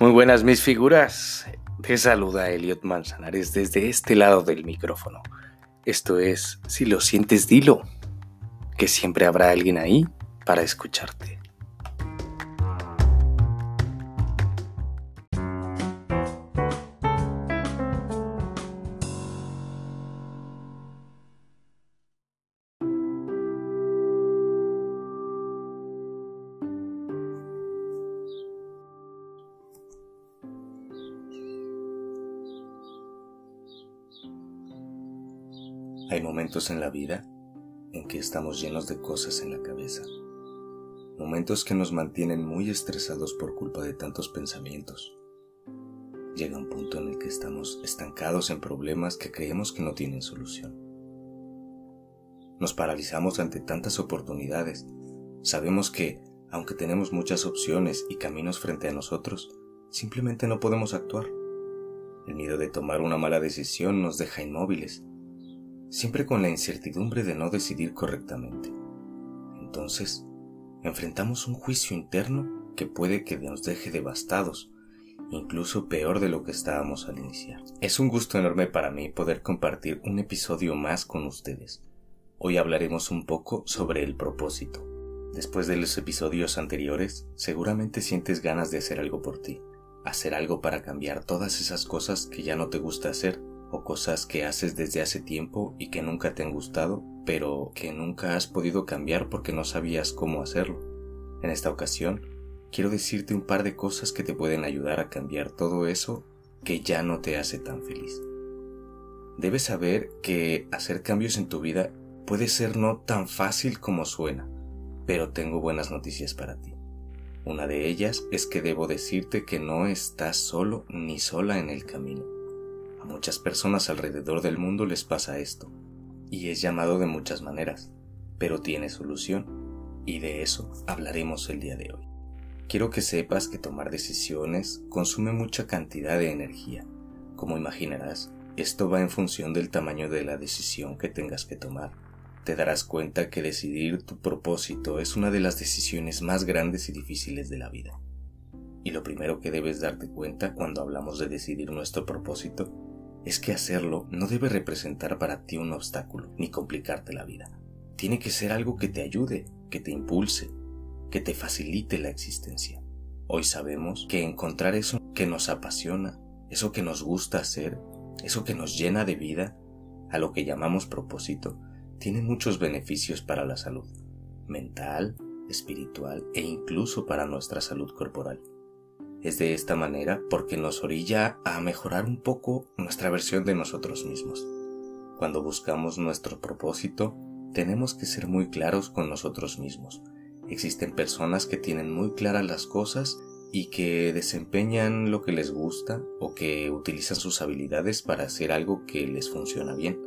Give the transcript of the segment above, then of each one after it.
Muy buenas mis figuras. Te saluda Elliot Manzanares desde este lado del micrófono. Esto es, si lo sientes, dilo, que siempre habrá alguien ahí para escucharte. Hay momentos en la vida en que estamos llenos de cosas en la cabeza. Momentos que nos mantienen muy estresados por culpa de tantos pensamientos. Llega un punto en el que estamos estancados en problemas que creemos que no tienen solución. Nos paralizamos ante tantas oportunidades. Sabemos que, aunque tenemos muchas opciones y caminos frente a nosotros, simplemente no podemos actuar. El miedo de tomar una mala decisión nos deja inmóviles siempre con la incertidumbre de no decidir correctamente. Entonces, enfrentamos un juicio interno que puede que nos deje devastados, incluso peor de lo que estábamos al iniciar. Es un gusto enorme para mí poder compartir un episodio más con ustedes. Hoy hablaremos un poco sobre el propósito. Después de los episodios anteriores, seguramente sientes ganas de hacer algo por ti, hacer algo para cambiar todas esas cosas que ya no te gusta hacer o cosas que haces desde hace tiempo y que nunca te han gustado, pero que nunca has podido cambiar porque no sabías cómo hacerlo. En esta ocasión, quiero decirte un par de cosas que te pueden ayudar a cambiar todo eso que ya no te hace tan feliz. Debes saber que hacer cambios en tu vida puede ser no tan fácil como suena, pero tengo buenas noticias para ti. Una de ellas es que debo decirte que no estás solo ni sola en el camino muchas personas alrededor del mundo les pasa esto, y es llamado de muchas maneras, pero tiene solución, y de eso hablaremos el día de hoy. Quiero que sepas que tomar decisiones consume mucha cantidad de energía. Como imaginarás, esto va en función del tamaño de la decisión que tengas que tomar. Te darás cuenta que decidir tu propósito es una de las decisiones más grandes y difíciles de la vida. Y lo primero que debes darte cuenta cuando hablamos de decidir nuestro propósito es que hacerlo no debe representar para ti un obstáculo ni complicarte la vida. Tiene que ser algo que te ayude, que te impulse, que te facilite la existencia. Hoy sabemos que encontrar eso que nos apasiona, eso que nos gusta hacer, eso que nos llena de vida, a lo que llamamos propósito, tiene muchos beneficios para la salud mental, espiritual e incluso para nuestra salud corporal. Es de esta manera porque nos orilla a mejorar un poco nuestra versión de nosotros mismos. Cuando buscamos nuestro propósito, tenemos que ser muy claros con nosotros mismos. Existen personas que tienen muy claras las cosas y que desempeñan lo que les gusta o que utilizan sus habilidades para hacer algo que les funciona bien.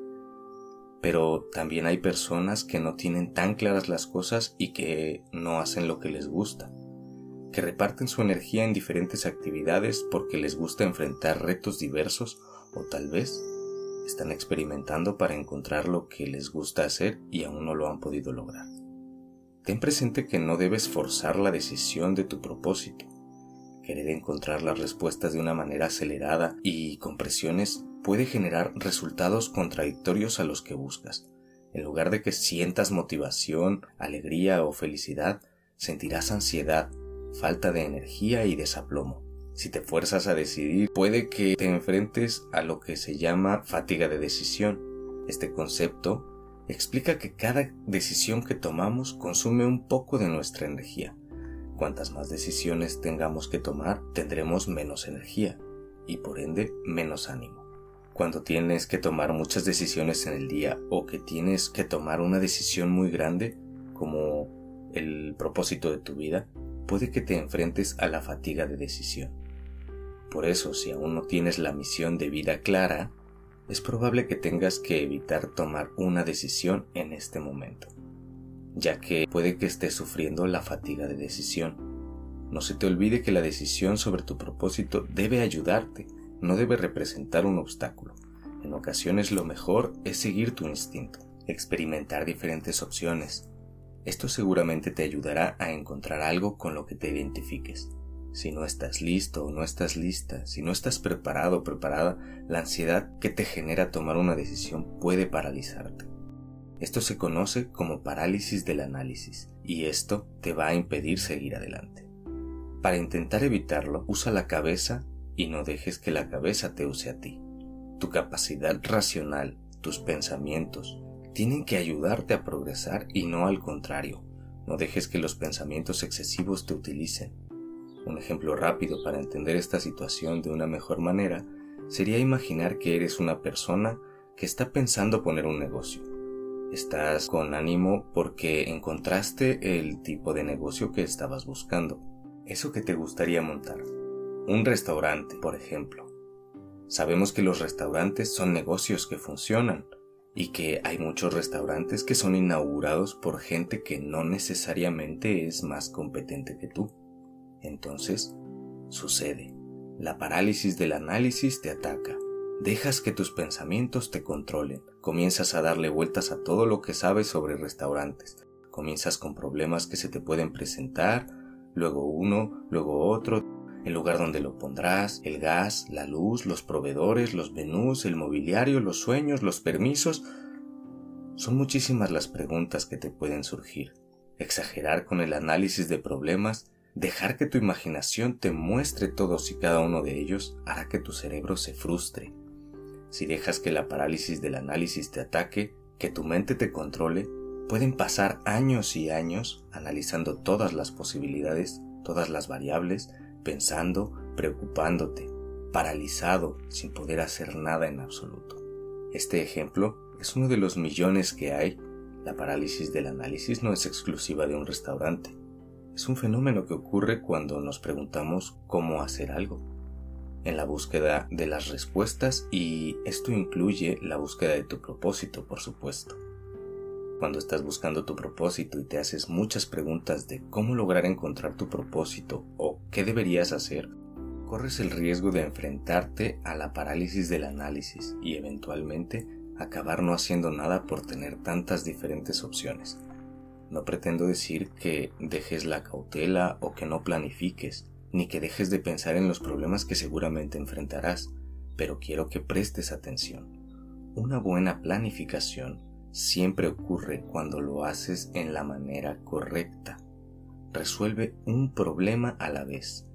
Pero también hay personas que no tienen tan claras las cosas y que no hacen lo que les gusta que reparten su energía en diferentes actividades porque les gusta enfrentar retos diversos o tal vez están experimentando para encontrar lo que les gusta hacer y aún no lo han podido lograr. Ten presente que no debes forzar la decisión de tu propósito. Querer encontrar las respuestas de una manera acelerada y con presiones puede generar resultados contradictorios a los que buscas. En lugar de que sientas motivación, alegría o felicidad, sentirás ansiedad, falta de energía y desaplomo. Si te fuerzas a decidir, puede que te enfrentes a lo que se llama fatiga de decisión. Este concepto explica que cada decisión que tomamos consume un poco de nuestra energía. Cuantas más decisiones tengamos que tomar, tendremos menos energía y por ende menos ánimo. Cuando tienes que tomar muchas decisiones en el día o que tienes que tomar una decisión muy grande, como el propósito de tu vida, puede que te enfrentes a la fatiga de decisión. Por eso, si aún no tienes la misión de vida clara, es probable que tengas que evitar tomar una decisión en este momento, ya que puede que estés sufriendo la fatiga de decisión. No se te olvide que la decisión sobre tu propósito debe ayudarte, no debe representar un obstáculo. En ocasiones lo mejor es seguir tu instinto, experimentar diferentes opciones, esto seguramente te ayudará a encontrar algo con lo que te identifiques. Si no estás listo o no estás lista, si no estás preparado o preparada, la ansiedad que te genera tomar una decisión puede paralizarte. Esto se conoce como parálisis del análisis y esto te va a impedir seguir adelante. Para intentar evitarlo, usa la cabeza y no dejes que la cabeza te use a ti. Tu capacidad racional, tus pensamientos, tienen que ayudarte a progresar y no al contrario. No dejes que los pensamientos excesivos te utilicen. Un ejemplo rápido para entender esta situación de una mejor manera sería imaginar que eres una persona que está pensando poner un negocio. Estás con ánimo porque encontraste el tipo de negocio que estabas buscando, eso que te gustaría montar. Un restaurante, por ejemplo. Sabemos que los restaurantes son negocios que funcionan y que hay muchos restaurantes que son inaugurados por gente que no necesariamente es más competente que tú. Entonces, sucede. La parálisis del análisis te ataca. Dejas que tus pensamientos te controlen. Comienzas a darle vueltas a todo lo que sabes sobre restaurantes. Comienzas con problemas que se te pueden presentar, luego uno, luego otro, el lugar donde lo pondrás, el gas, la luz, los proveedores, los menús, el mobiliario, los sueños, los permisos. Son muchísimas las preguntas que te pueden surgir. Exagerar con el análisis de problemas, dejar que tu imaginación te muestre todos y cada uno de ellos hará que tu cerebro se frustre. Si dejas que la parálisis del análisis te ataque, que tu mente te controle, pueden pasar años y años analizando todas las posibilidades, todas las variables, pensando, preocupándote, paralizado, sin poder hacer nada en absoluto. Este ejemplo es uno de los millones que hay. La parálisis del análisis no es exclusiva de un restaurante. Es un fenómeno que ocurre cuando nos preguntamos cómo hacer algo. En la búsqueda de las respuestas y esto incluye la búsqueda de tu propósito, por supuesto. Cuando estás buscando tu propósito y te haces muchas preguntas de cómo lograr encontrar tu propósito o qué deberías hacer, corres el riesgo de enfrentarte a la parálisis del análisis y eventualmente acabar no haciendo nada por tener tantas diferentes opciones. No pretendo decir que dejes la cautela o que no planifiques, ni que dejes de pensar en los problemas que seguramente enfrentarás, pero quiero que prestes atención. Una buena planificación siempre ocurre cuando lo haces en la manera correcta. Resuelve un problema a la vez.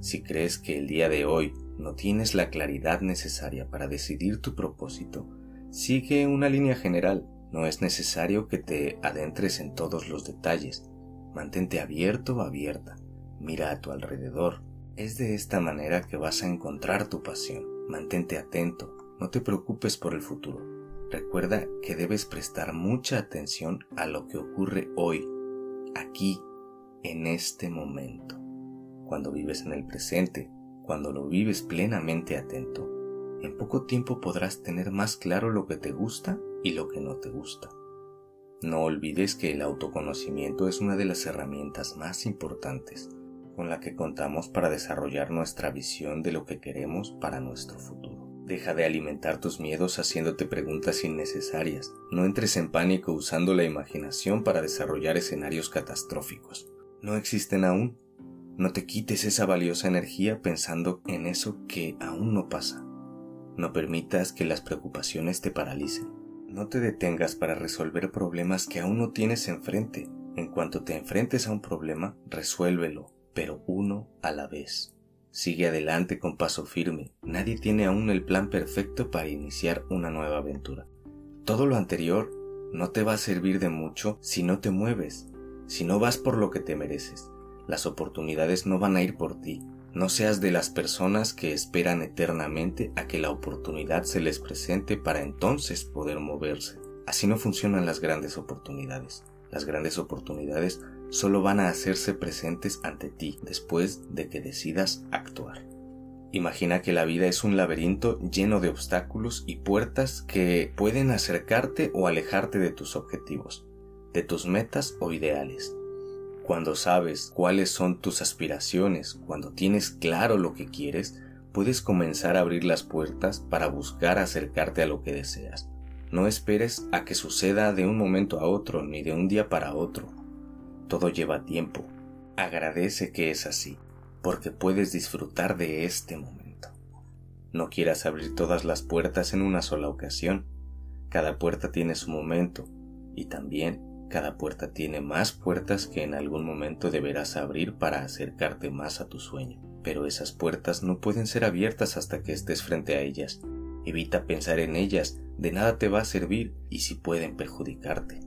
Si crees que el día de hoy no tienes la claridad necesaria para decidir tu propósito, sigue una línea general. No es necesario que te adentres en todos los detalles. Mantente abierto o abierta. Mira a tu alrededor. Es de esta manera que vas a encontrar tu pasión. Mantente atento. No te preocupes por el futuro Recuerda que debes prestar mucha atención a lo que ocurre hoy, aquí, en este momento. Cuando vives en el presente, cuando lo vives plenamente atento, en poco tiempo podrás tener más claro lo que te gusta y lo que no te gusta. No olvides que el autoconocimiento es una de las herramientas más importantes con la que contamos para desarrollar nuestra visión de lo que queremos para nuestro futuro. Deja de alimentar tus miedos haciéndote preguntas innecesarias. No entres en pánico usando la imaginación para desarrollar escenarios catastróficos. No existen aún. No te quites esa valiosa energía pensando en eso que aún no pasa. No permitas que las preocupaciones te paralicen. No te detengas para resolver problemas que aún no tienes enfrente. En cuanto te enfrentes a un problema, resuélvelo, pero uno a la vez. Sigue adelante con paso firme. Nadie tiene aún el plan perfecto para iniciar una nueva aventura. Todo lo anterior no te va a servir de mucho si no te mueves, si no vas por lo que te mereces. Las oportunidades no van a ir por ti. No seas de las personas que esperan eternamente a que la oportunidad se les presente para entonces poder moverse. Así no funcionan las grandes oportunidades. Las grandes oportunidades solo van a hacerse presentes ante ti después de que decidas actuar. Imagina que la vida es un laberinto lleno de obstáculos y puertas que pueden acercarte o alejarte de tus objetivos, de tus metas o ideales. Cuando sabes cuáles son tus aspiraciones, cuando tienes claro lo que quieres, puedes comenzar a abrir las puertas para buscar acercarte a lo que deseas. No esperes a que suceda de un momento a otro ni de un día para otro todo lleva tiempo. Agradece que es así. porque puedes disfrutar de este momento. No quieras abrir todas las puertas en una sola ocasión. Cada puerta tiene su momento y también cada puerta tiene más puertas que en algún momento deberás abrir para acercarte más a tu sueño. Pero esas puertas no pueden ser abiertas hasta que estés frente a ellas. Evita pensar en ellas, de nada te va a servir y si pueden perjudicarte.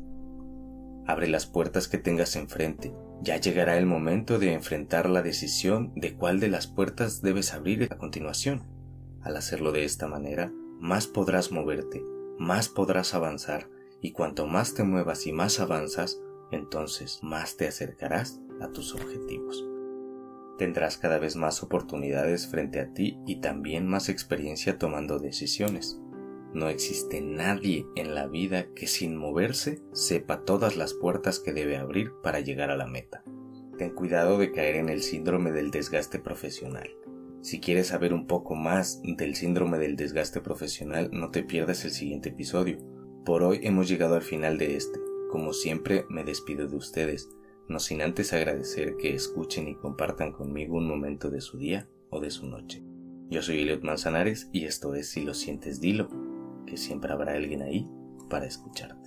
Abre las puertas que tengas enfrente. Ya llegará el momento de enfrentar la decisión de cuál de las puertas debes abrir a continuación. Al hacerlo de esta manera, más podrás moverte, más podrás avanzar, y cuanto más te muevas y más avanzas, entonces más te acercarás a tus objetivos. Tendrás cada vez más oportunidades frente a ti y también más experiencia tomando decisiones. No existe nadie en la vida que sin moverse sepa todas las puertas que debe abrir para llegar a la meta. Ten cuidado de caer en el síndrome del desgaste profesional. Si quieres saber un poco más del síndrome del desgaste profesional, no te pierdas el siguiente episodio. Por hoy hemos llegado al final de este. Como siempre, me despido de ustedes, no sin antes agradecer que escuchen y compartan conmigo un momento de su día o de su noche. Yo soy Eliot Manzanares y esto es Si lo sientes, dilo que siempre habrá alguien ahí para escucharte.